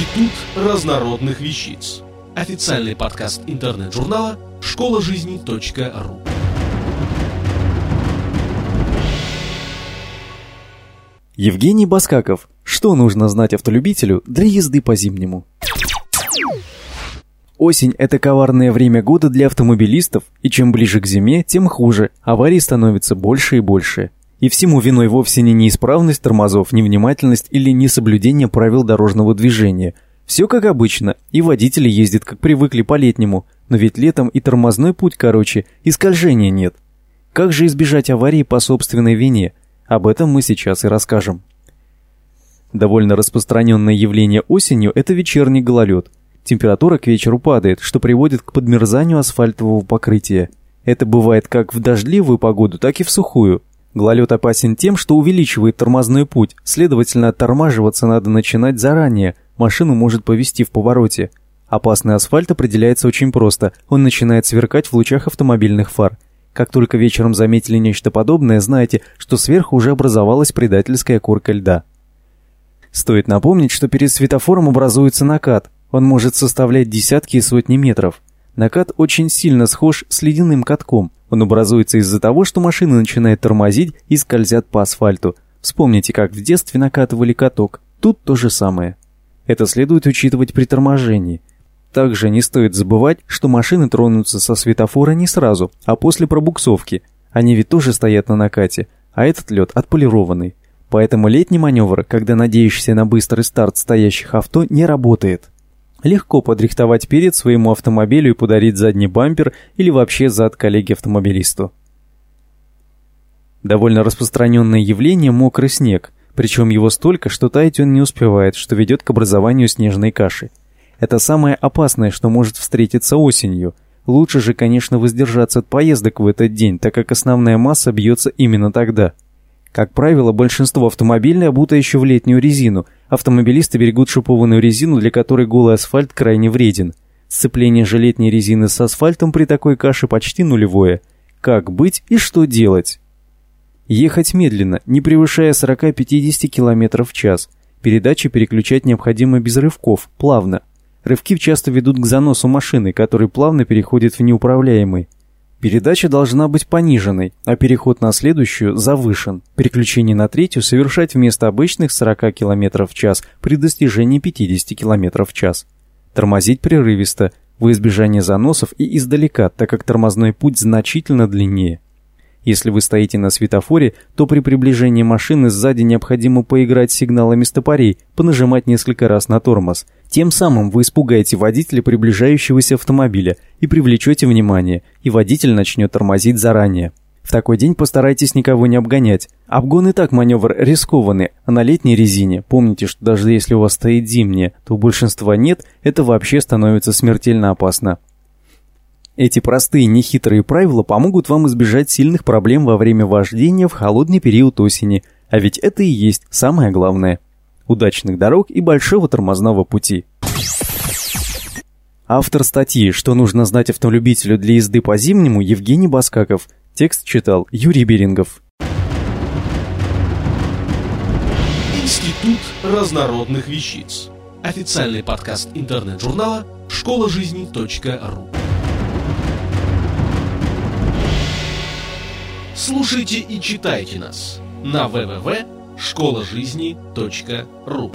Институт разнородных вещиц. Официальный подкаст интернет-журнала школа жизни.ру. Евгений Баскаков. Что нужно знать автолюбителю для езды по зимнему? Осень – это коварное время года для автомобилистов, и чем ближе к зиме, тем хуже, аварий становится больше и больше. И всему виной вовсе не неисправность тормозов, невнимательность или несоблюдение правил дорожного движения. Все как обычно, и водители ездят как привыкли по-летнему, но ведь летом и тормозной путь короче, и скольжения нет. Как же избежать аварии по собственной вине? Об этом мы сейчас и расскажем. Довольно распространенное явление осенью – это вечерний гололед. Температура к вечеру падает, что приводит к подмерзанию асфальтового покрытия. Это бывает как в дождливую погоду, так и в сухую – Гололед опасен тем, что увеличивает тормозной путь, следовательно, оттормаживаться надо начинать заранее, машину может повести в повороте. Опасный асфальт определяется очень просто, он начинает сверкать в лучах автомобильных фар. Как только вечером заметили нечто подобное, знайте, что сверху уже образовалась предательская корка льда. Стоит напомнить, что перед светофором образуется накат, он может составлять десятки и сотни метров. Накат очень сильно схож с ледяным катком – он образуется из-за того, что машины начинают тормозить и скользят по асфальту. Вспомните, как в детстве накатывали каток. Тут то же самое. Это следует учитывать при торможении. Также не стоит забывать, что машины тронутся со светофора не сразу, а после пробуксовки. Они ведь тоже стоят на накате, а этот лед отполированный. Поэтому летний маневр, когда надеешься на быстрый старт стоящих авто, не работает. Легко подрихтовать перед своему автомобилю и подарить задний бампер или вообще зад коллеге-автомобилисту. Довольно распространенное явление – мокрый снег, причем его столько, что таять он не успевает, что ведет к образованию снежной каши. Это самое опасное, что может встретиться осенью. Лучше же, конечно, воздержаться от поездок в этот день, так как основная масса бьется именно тогда – как правило, большинство автомобилей обуто еще в летнюю резину. Автомобилисты берегут шипованную резину, для которой голый асфальт крайне вреден. Сцепление же летней резины с асфальтом при такой каше почти нулевое. Как быть и что делать? Ехать медленно, не превышая 40-50 км в час. Передачи переключать необходимо без рывков, плавно. Рывки часто ведут к заносу машины, который плавно переходит в неуправляемый. Передача должна быть пониженной, а переход на следующую завышен. Переключение на третью совершать вместо обычных 40 км в час при достижении 50 км в час. Тормозить прерывисто, в избежание заносов и издалека, так как тормозной путь значительно длиннее. Если вы стоите на светофоре, то при приближении машины сзади необходимо поиграть сигналами стопорей, понажимать несколько раз на тормоз. Тем самым вы испугаете водителя приближающегося автомобиля и привлечете внимание, и водитель начнет тормозить заранее. В такой день постарайтесь никого не обгонять. Обгон и так маневр рискованный, а на летней резине, помните, что даже если у вас стоит зимняя, то у большинства нет, это вообще становится смертельно опасно. Эти простые нехитрые правила помогут вам избежать сильных проблем во время вождения в холодный период осени, а ведь это и есть самое главное. Удачных дорог и большого тормозного пути. Автор статьи «Что нужно знать автолюбителю для езды по зимнему» Евгений Баскаков. Текст читал Юрий Берингов. Институт разнородных вещиц. Официальный подкаст интернет-журнала школа жизни.ру. Слушайте и читайте нас на www.школажизни.ру